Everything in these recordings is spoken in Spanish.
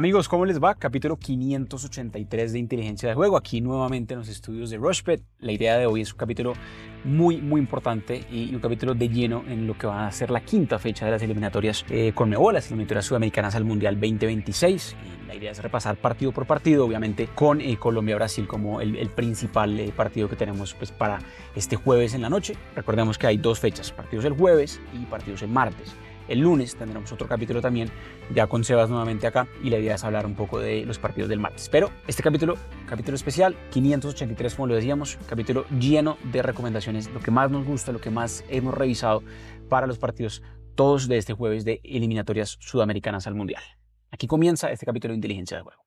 Amigos, ¿cómo les va? Capítulo 583 de Inteligencia de Juego, aquí nuevamente en los estudios de Rushpet. La idea de hoy es un capítulo muy, muy importante y un capítulo de lleno en lo que va a ser la quinta fecha de las eliminatorias eh, con Mebo, las eliminatorias sudamericanas al Mundial 2026. la idea es repasar partido por partido, obviamente con eh, Colombia-Brasil como el, principal eh, partido que tenemos pues, para este jueves en la noche. Recordemos que hay dos fechas, partidos el jueves y partidos el martes. El lunes tendremos otro capítulo también, ya con Sebas nuevamente acá, y la idea es hablar un poco de los partidos del martes. Pero este capítulo, capítulo especial, 583, como lo decíamos, capítulo lleno de recomendaciones, lo que más nos gusta, lo que más hemos revisado para los partidos todos de este jueves de eliminatorias sudamericanas al Mundial. Aquí comienza este capítulo de inteligencia de juego.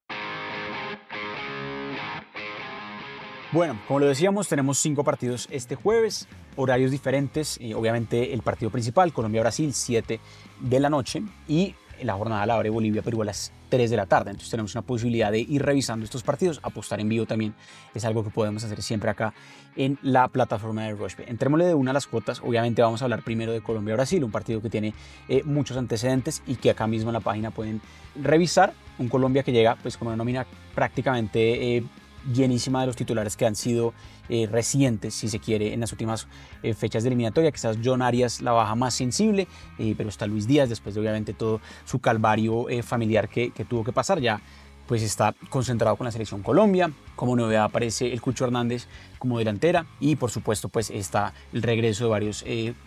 Bueno, como lo decíamos, tenemos cinco partidos este jueves, horarios diferentes. Y obviamente el partido principal, Colombia-Brasil, 7 de la noche. Y la jornada la abre Bolivia-Perú a las 3 de la tarde. Entonces tenemos una posibilidad de ir revisando estos partidos. Apostar en vivo también es algo que podemos hacer siempre acá en la plataforma de Rushbe. Entrémosle de una a las cuotas. Obviamente vamos a hablar primero de Colombia-Brasil, un partido que tiene eh, muchos antecedentes y que acá mismo en la página pueden revisar. Un Colombia que llega pues con una nómina prácticamente... Eh, llenísima de los titulares que han sido eh, recientes, si se quiere, en las últimas eh, fechas de eliminatoria. Quizás John Arias la baja más sensible, eh, pero está Luis Díaz, después de obviamente todo su calvario familiar que, tuvo que pasar, ya pues está concentrado con la selección Colombia. Como novedad aparece el Cucho Hernández como delantera y por supuesto pues está el regreso de varios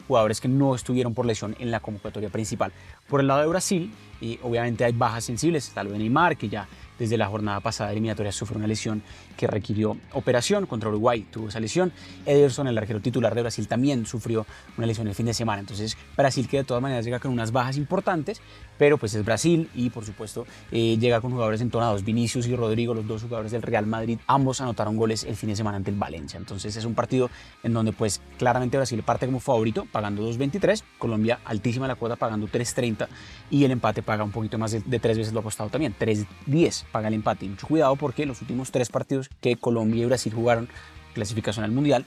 jugadores que no estuvieron por lesión en la convocatoria principal. Por el lado de Brasil, y obviamente hay bajas sensibles, está lo de Neymar que ya desde la jornada pasada eliminatoria sufrió una lesión que requirió operación. Contra Uruguay tuvo esa lesión. Ederson, el arquero titular de Brasil, también sufrió una lesión el fin de semana. Entonces, Brasil que de todas maneras llega con unas bajas importantes, pero pues es Brasil y por supuesto eh, llega con jugadores entonados. Vinicius y Rodrigo, los dos jugadores del Real Madrid, ambos anotaron goles el fin de semana ante el Valencia. Entonces es un partido en donde pues claramente Brasil parte como favorito, pagando 2.23. Colombia altísima la cuota, pagando 3.30 y el empate paga un poquito más de, de tres veces lo apostado también, 3.10 paga el empate. Mucho cuidado porque los últimos tres partidos que Colombia y Brasil jugaron clasificación al Mundial,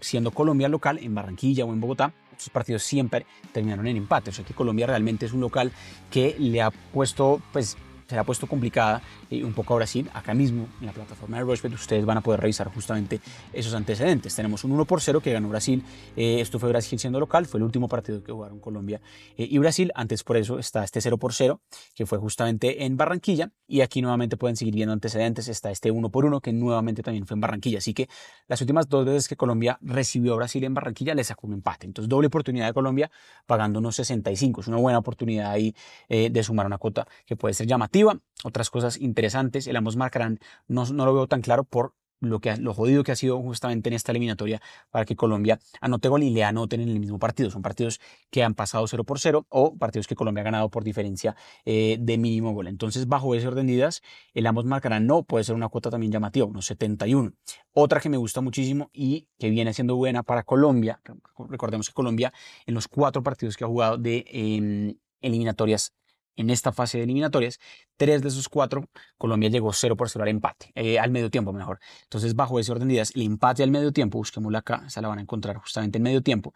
siendo Colombia local en Barranquilla o en Bogotá, estos partidos siempre terminaron en empate. O sea que Colombia realmente es un local que le ha puesto pues se ha puesto complicada y un poco a Brasil. Acá mismo en la plataforma de Rushbet ustedes van a poder revisar justamente esos antecedentes. Tenemos un 1 por 0 que ganó Brasil. Eh, esto fue Brasil siendo local, fue el último partido que jugaron Colombia eh, y Brasil. Antes por eso está este 0 por 0 que fue justamente en Barranquilla. Y aquí nuevamente pueden seguir viendo antecedentes. Está este 1 por 1 que nuevamente también fue en Barranquilla. Así que las últimas dos veces que Colombia recibió a Brasil en Barranquilla le sacó un empate. Entonces doble oportunidad de Colombia pagando unos 65. Es una buena oportunidad ahí eh, de sumar una cuota que puede ser llamativa otras cosas interesantes, el ambos marcarán, no, no lo veo tan claro por lo, que, lo jodido que ha sido justamente en esta eliminatoria para que Colombia anote gol y le anoten en el mismo partido. Son partidos que han pasado 0 por 0 o partidos que Colombia ha ganado por diferencia eh, de mínimo gol. Entonces, bajo ese orden de ideas, el ambos marcarán no puede ser una cuota también llamativa, unos 71. Otra que me gusta muchísimo y que viene siendo buena para Colombia, recordemos que Colombia en los cuatro partidos que ha jugado de em, eliminatorias en esta fase de eliminatorias, tres de esos cuatro, Colombia llegó 0 por 0 al empate, eh, al medio tiempo mejor. Entonces, bajo ese orden de ideas, el empate al medio tiempo, busquémosla acá, se la van a encontrar justamente en medio tiempo,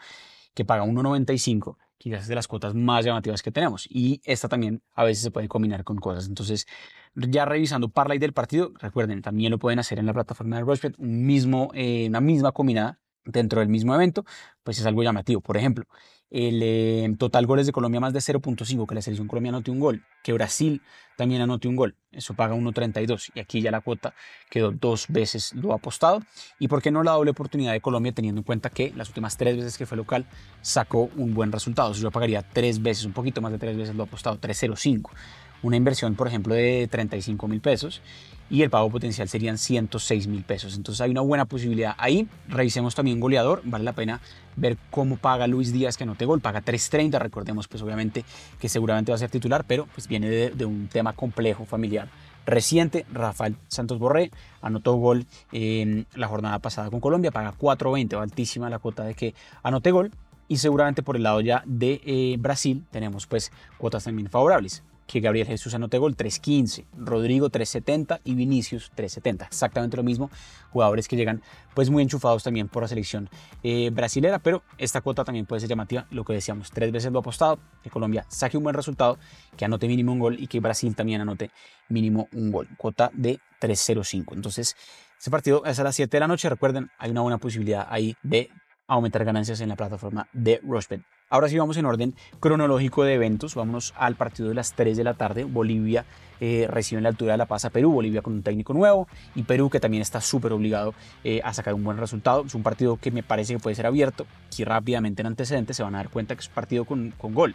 que paga 1.95, quizás es de las cuotas más llamativas que tenemos. Y esta también a veces se puede combinar con cosas. Entonces, ya revisando parlay del partido, recuerden, también lo pueden hacer en la plataforma de Rushbet, un mismo, eh, una misma combinada dentro del mismo evento, pues es algo llamativo. Por ejemplo, el eh, total goles de Colombia más de 0.5, que la selección colombiana anote un gol, que Brasil también anote un gol, eso paga 1.32 y aquí ya la cuota quedó dos veces lo apostado. ¿Y por qué no la doble oportunidad de Colombia teniendo en cuenta que las últimas tres veces que fue local sacó un buen resultado? yo pagaría tres veces, un poquito más de tres veces lo apostado, 3.05 una inversión, por ejemplo, de 35 mil pesos y el pago potencial serían 106 mil pesos. Entonces hay una buena posibilidad ahí. Revisemos también goleador. Vale la pena ver cómo paga Luis Díaz que anote gol. Paga 3.30. Recordemos pues obviamente que seguramente va a ser titular, pero pues viene de, un tema complejo familiar reciente, Rafael Santos Borré, anotó gol en la jornada pasada con Colombia, paga 4.20, altísima la cuota de que anote gol. Y seguramente por el lado ya de eh, Brasil tenemos pues cuotas también favorables que Gabriel Jesús anote gol 3.15, Rodrigo 3.70 y Vinicius 3.70. Exactamente lo mismo, jugadores que llegan pues muy enchufados también por la selección eh, brasilera, pero esta cuota también puede ser llamativa, lo que decíamos, tres veces lo apostado, que Colombia saque un buen resultado, que anote mínimo un gol y que Brasil también anote mínimo un gol, cuota de 3.05. Entonces, ese partido es a las 7 de la noche, recuerden, hay una buena posibilidad ahí de aumentar ganancias en la plataforma de Rushbet. Ahora sí vamos en orden cronológico de eventos. Vámonos al partido de las 3 de la tarde. Bolivia eh, recibe en la altura de La Paz a Perú. Bolivia con un técnico nuevo y Perú que también está súper obligado eh, a sacar un buen resultado. Es un partido que me parece que puede ser abierto. y rápidamente en antecedentes se van a dar cuenta que es un partido con, con gol.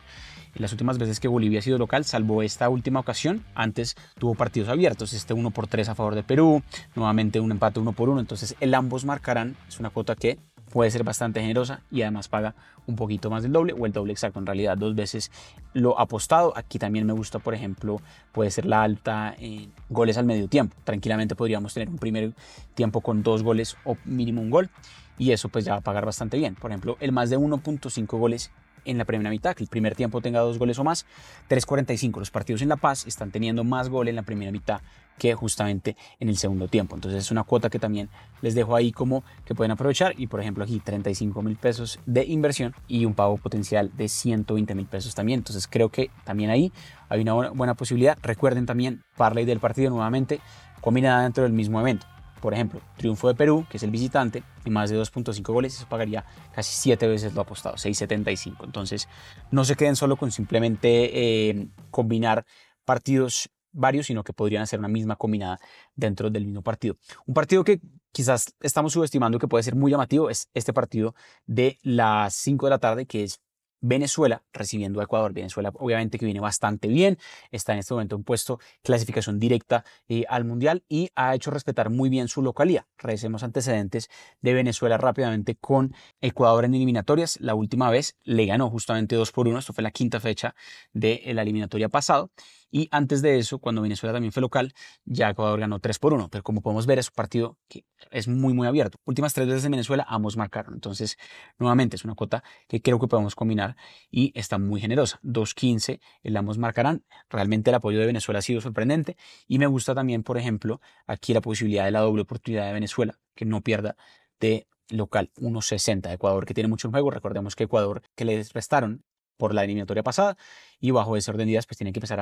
En las últimas veces que Bolivia ha sido local, salvo esta última ocasión, antes tuvo partidos abiertos. Este 1 por 3 a favor de Perú, nuevamente un empate 1 por 1. Entonces el ambos marcarán. Es una cuota que puede ser bastante generosa y además paga un poquito más del doble o el doble exacto. En realidad dos veces lo apostado. Aquí también me gusta por ejemplo puede ser la alta en goles al medio tiempo. Tranquilamente podríamos tener un primer tiempo con dos goles o mínimo un gol y eso pues ya va a pagar bastante bien. Por ejemplo el más de 1.5 goles en la primera mitad, que el primer tiempo tenga dos goles o más. 3.45. Los partidos en La Paz están teniendo más goles en la primera mitad que justamente en el segundo tiempo. Entonces es una cuota que también les dejo ahí como que pueden aprovechar. Y por ejemplo aquí 35 mil pesos de inversión y un pago potencial de 120 mil pesos también. Entonces creo que también ahí hay una buena posibilidad. Recuerden también Parley del partido nuevamente combinada dentro del mismo evento. Por ejemplo, triunfo de Perú, que es el visitante, y más de 2.5 goles, eso pagaría casi 7 veces lo apostado, 6.75. Entonces, no se queden solo con simplemente eh, combinar partidos varios, sino que podrían hacer una misma combinada dentro del mismo partido. Un partido que quizás estamos subestimando que puede ser muy llamativo es este partido de las 5 de la tarde, que es Venezuela recibiendo a Ecuador. Venezuela obviamente que viene bastante bien, está en este momento en puesto clasificación directa eh, al Mundial y ha hecho respetar muy bien su localía. Revisemos antecedentes de Venezuela rápidamente con Ecuador en eliminatorias. La última vez le ganó justamente 2 por 1, esto fue la quinta fecha de la eliminatoria pasado. Y antes de eso, cuando Venezuela también fue local, ya Ecuador ganó 3 por 1. Pero como podemos ver, es un partido que es muy, muy abierto. Últimas tres veces en Venezuela, ambos marcaron. Entonces, nuevamente, es una cuota que creo que podemos combinar y está muy generosa. 2.15, el ambos marcarán. Realmente el apoyo de Venezuela ha sido sorprendente. Y me gusta también, por ejemplo, aquí la posibilidad de la doble oportunidad de Venezuela, que no pierda de local 1.60 Ecuador que tiene mucho en juego. Recordemos que Ecuador que les restaron por la eliminatoria pasada y bajo ese orden de días pues tiene que empezar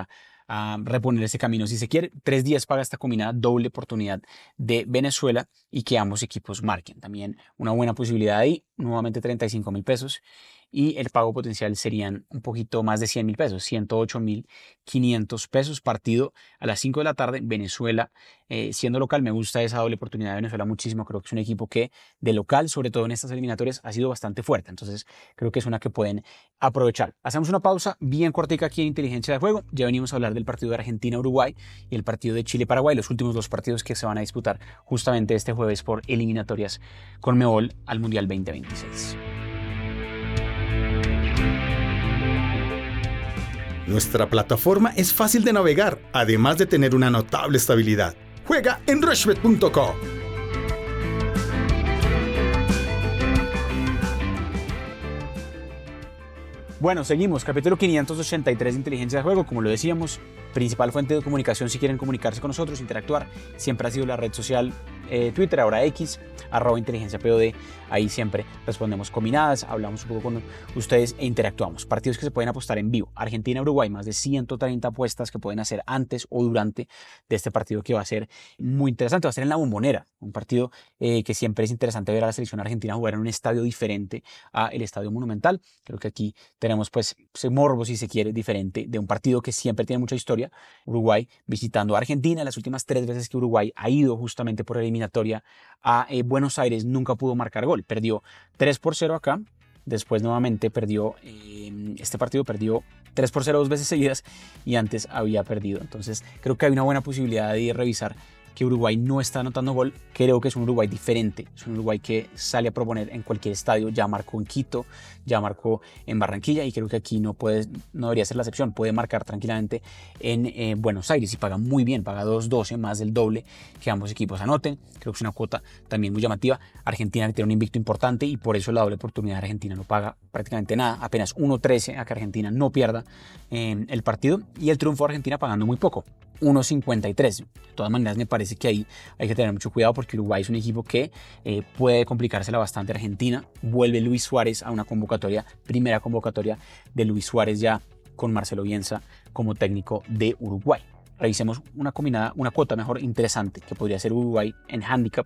a, reponer ese camino si se quiere. Tres días para esta combinada doble oportunidad de Venezuela y que ambos equipos marquen. También una buena posibilidad ahí, nuevamente 35 mil pesos y el pago potencial serían un poquito más de 100 mil pesos, 108 mil 500 pesos partido a las 5 de la tarde, Venezuela, eh, siendo local, me gusta esa doble oportunidad de Venezuela muchísimo, creo que es un equipo que de local, sobre todo en estas eliminatorias, ha sido bastante fuerte, entonces creo que es una que pueden aprovechar. Hacemos una pausa bien cortica aquí en Inteligencia de Juego, ya venimos a hablar del partido de Argentina-Uruguay y el partido de Chile-Paraguay, los últimos dos partidos que se van a disputar justamente este jueves por eliminatorias con Mebol al Mundial 2026. Nuestra plataforma es fácil de navegar, además de tener una notable estabilidad. Juega en rushbet.com. Bueno, seguimos. Capítulo 583 de Inteligencia de Juego. Como lo decíamos, principal fuente de comunicación si quieren comunicarse con nosotros, interactuar. Siempre ha sido la red social eh, Twitter, ahora X, arroba inteligencia POD. Ahí siempre respondemos combinadas, hablamos un poco con ustedes e interactuamos. Partidos que se pueden apostar en vivo. Argentina-Uruguay, más de 130 apuestas que pueden hacer antes o durante de este partido que va a ser muy interesante. Va a ser en la bombonera, un partido eh, que siempre es interesante ver a la selección argentina jugar en un estadio diferente a el estadio monumental. Creo que aquí tenemos pues ese morbo, si se quiere, diferente de un partido que siempre tiene mucha historia. Uruguay visitando a Argentina. Las últimas tres veces que Uruguay ha ido justamente por el a eh, Buenos Aires nunca pudo marcar gol. Perdió 3 por 0 acá. Después nuevamente perdió, em, este partido perdió 3 por 0 dos veces seguidas y antes había perdido. Entonces creo que hay una buena posibilidad de revisar que Uruguay no está anotando gol, creo que es un Uruguay diferente. Es un Uruguay que sale a proponer en cualquier estadio. Ya marcó en Quito, ya marcó en Barranquilla y creo que aquí no, puede, no debería ser la excepción. Puede marcar tranquilamente en eh, Buenos Aires y paga muy bien, paga 2.12, más del doble que ambos equipos anoten. Creo que es una cuota también muy llamativa. Argentina tiene un invicto importante y por eso la doble oportunidad de Argentina no paga prácticamente nada, apenas 1.13 a que Argentina no pierda eh, el partido y el triunfo de Argentina pagando muy poco. 1.53. De todas maneras, me parece que ahí hay que tener mucho cuidado porque Uruguay es un equipo que eh, puede complicársela bastante. Argentina vuelve Luis Suárez a una convocatoria, primera convocatoria de Luis Suárez ya con Marcelo Bielsa como técnico de Uruguay. Revisemos una combinada, una cuota mejor interesante que podría ser Uruguay en handicap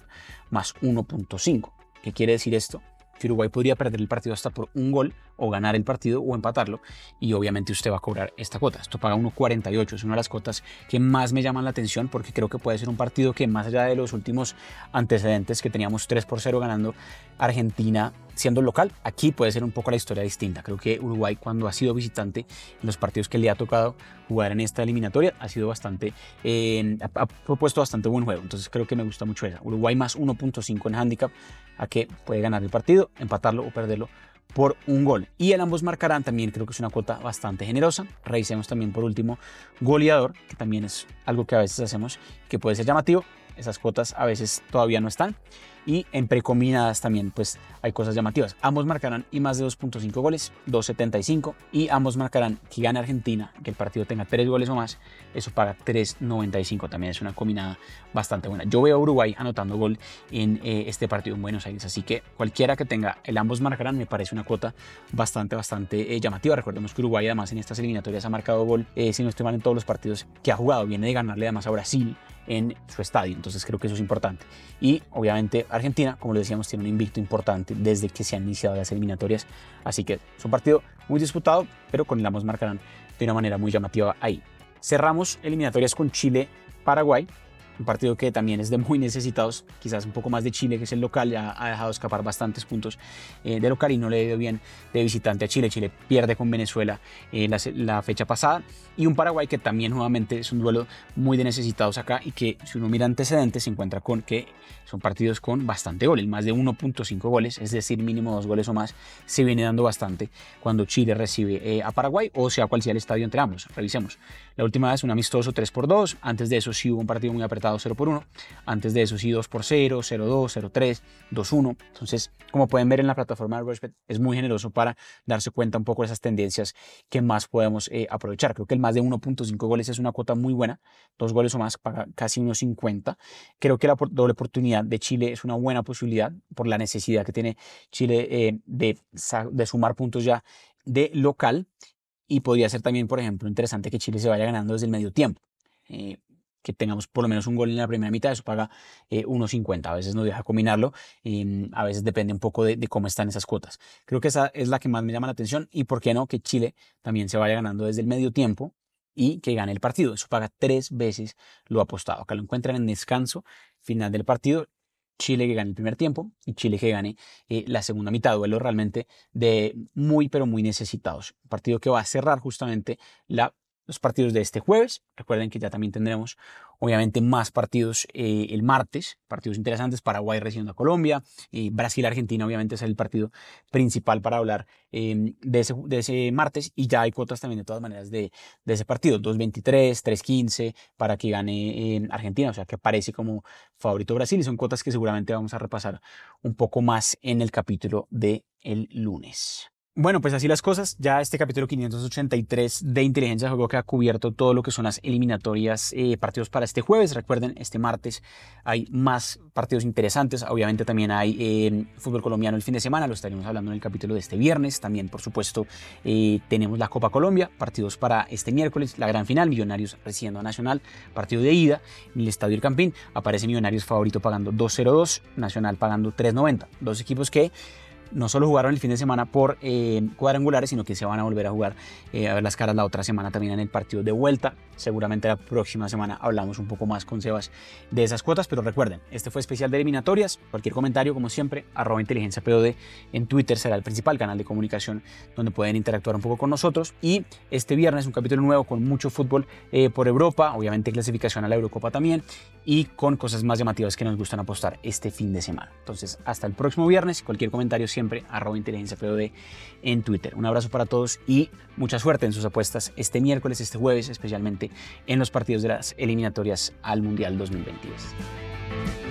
más 1.5. ¿Qué quiere decir esto? que Uruguay podría perder el partido hasta por un gol o ganar el partido o empatarlo y obviamente usted va a cobrar esta cuota. Esto paga 1.48, es una de las cuotas que más me llaman la atención porque creo que puede ser un partido que más allá de los últimos antecedentes que teníamos 3 por 0 ganando Argentina siendo local, aquí puede ser un poco la historia distinta. Creo que Uruguay cuando ha sido visitante en los partidos que le ha tocado jugar en esta eliminatoria ha sido bastante, eh, ha, propuesto bastante buen juego. Entonces creo que me gusta mucho esa. Uruguay más 1.5 en handicap a que puede ganar el partido, empatarlo o perderlo por un gol. Y el ambos marcarán también creo que es una cuota bastante generosa. Revisemos también por último goleador, que también es algo que a veces hacemos que puede ser llamativo. Esas cuotas a veces todavía no están y en precombinadas también pues hay cosas llamativas. Ambos marcarán y más de 2.5 goles, 2.75 y ambos marcarán que gane Argentina, que el partido tenga 3 goles o más, eso paga 3.95, también es una combinada bastante buena. Yo veo a Uruguay anotando gol en eh, este partido en Buenos Aires, así que cualquiera que tenga el ambos marcarán me parece una cuota bastante, bastante eh, llamativa. Recordemos que Uruguay además en estas eliminatorias ha marcado gol, eh, si no estoy mal en todos los partidos que ha jugado, viene de ganarle además a Brasil en su estadio, entonces creo que eso es importante. Y obviamente Argentina, como le decíamos, tiene un invicto importante desde que se han iniciado las eliminatorias. Así que es un partido muy disputado, pero con el ambos marcarán de una manera muy llamativa ahí. Cerramos eliminatorias con Chile-Paraguay un partido que también es de muy necesitados, quizás un poco más de Chile, que es el local, ya ha dejado escapar bastantes puntos eh, de local y no le dio bien de visitante a Chile. Chile pierde con Venezuela eh, la, fecha pasada y un Paraguay que también nuevamente es un duelo muy de necesitados acá y que si uno mira antecedentes se encuentra con que son partidos con bastante goles, más de 1.5 goles, es decir, mínimo dos goles o más, se viene dando bastante cuando Chile recibe eh, a Paraguay o sea cual sea el estadio entre ambos. Revisemos. La última vez un amistoso 3 por 2, antes de eso sí hubo un partido muy apretado 0 por 1. Antes de eso sí 2 por 0, 0 2, 0 3, 2 1. Entonces, como pueden ver en la plataforma de Rushbet, es muy generoso para darse cuenta un poco de esas tendencias que más podemos eh, aprovechar. Creo que el más de 1.5 goles es una cuota muy buena. Dos goles o más paga casi 1.50. Creo que la doble oportunidad de Chile es una buena posibilidad por la necesidad que tiene Chile eh, de, de sumar puntos ya de local y podría ser también, por ejemplo, interesante que Chile se vaya ganando desde el medio tiempo. Eh, que tengamos por lo menos un gol en la primera mitad, eso paga 1.50. Eh, a veces nos deja combinarlo y a veces depende un poco de, cómo están esas cuotas. Creo que esa es la que más me llama la atención y por qué no que Chile también se vaya ganando desde el medio tiempo y que gane el partido. Eso paga tres veces lo apostado. Acá lo encuentran en descanso final del partido. Chile que gane el primer tiempo y Chile que gane eh, la segunda mitad. Duelo realmente de muy, pero muy necesitados. Un partido que va a cerrar justamente la los partidos de este jueves. Recuerden que ya también tendremos obviamente más partidos eh, el martes, partidos interesantes, Paraguay recibiendo a Colombia, y Brasil-Argentina obviamente es el partido principal para hablar em, de, ese, de, ese, martes. Y ya hay cuotas también de todas maneras de, de ese partido, 2.23, 3.15 para que gane em, Argentina, o sea que aparece como favorito Brasil. Y son cuotas que seguramente vamos a repasar un poco más en el capítulo de el lunes. Bueno, pues así las cosas. Ya este capítulo 583 de Inteligencia Juego que ha cubierto todo lo que son las eliminatorias, eh, partidos para este jueves. Recuerden, este martes hay más partidos interesantes. Obviamente también hay eh, fútbol colombiano el fin de semana, lo estaremos hablando en el capítulo de este viernes. También, por supuesto, eh, tenemos la Copa Colombia, partidos para este miércoles, la gran final, Millonarios recibiendo a Nacional, partido de ida en el Estadio El Campín. Aparece Millonarios favorito pagando 2.02, Nacional pagando 3.90. Dos equipos que no solo jugaron el fin de semana por eh, cuadrangulares, sino que se van a volver a jugar eh, a ver las caras la otra semana también en el partido de vuelta. Seguramente la próxima semana hablamos un poco más con Sebas de esas cuotas, pero recuerden, este fue especial de eliminatorias. Cualquier comentario, como siempre, arroba inteligencia POD en Twitter será el principal canal de comunicación donde pueden interactuar un poco con nosotros. Y este viernes un capítulo nuevo con mucho fútbol eh, por Europa, obviamente clasificación a la Eurocopa también, y con cosas más llamativas que nos gustan apostar este fin de semana. Entonces, hasta el próximo viernes. Cualquier comentario siempre, arroba inteligencia POD en Twitter. Un abrazo para todos y mucha suerte en sus apuestas este miércoles, este jueves, especialmente en los partidos de las eliminatorias al Mundial 2022.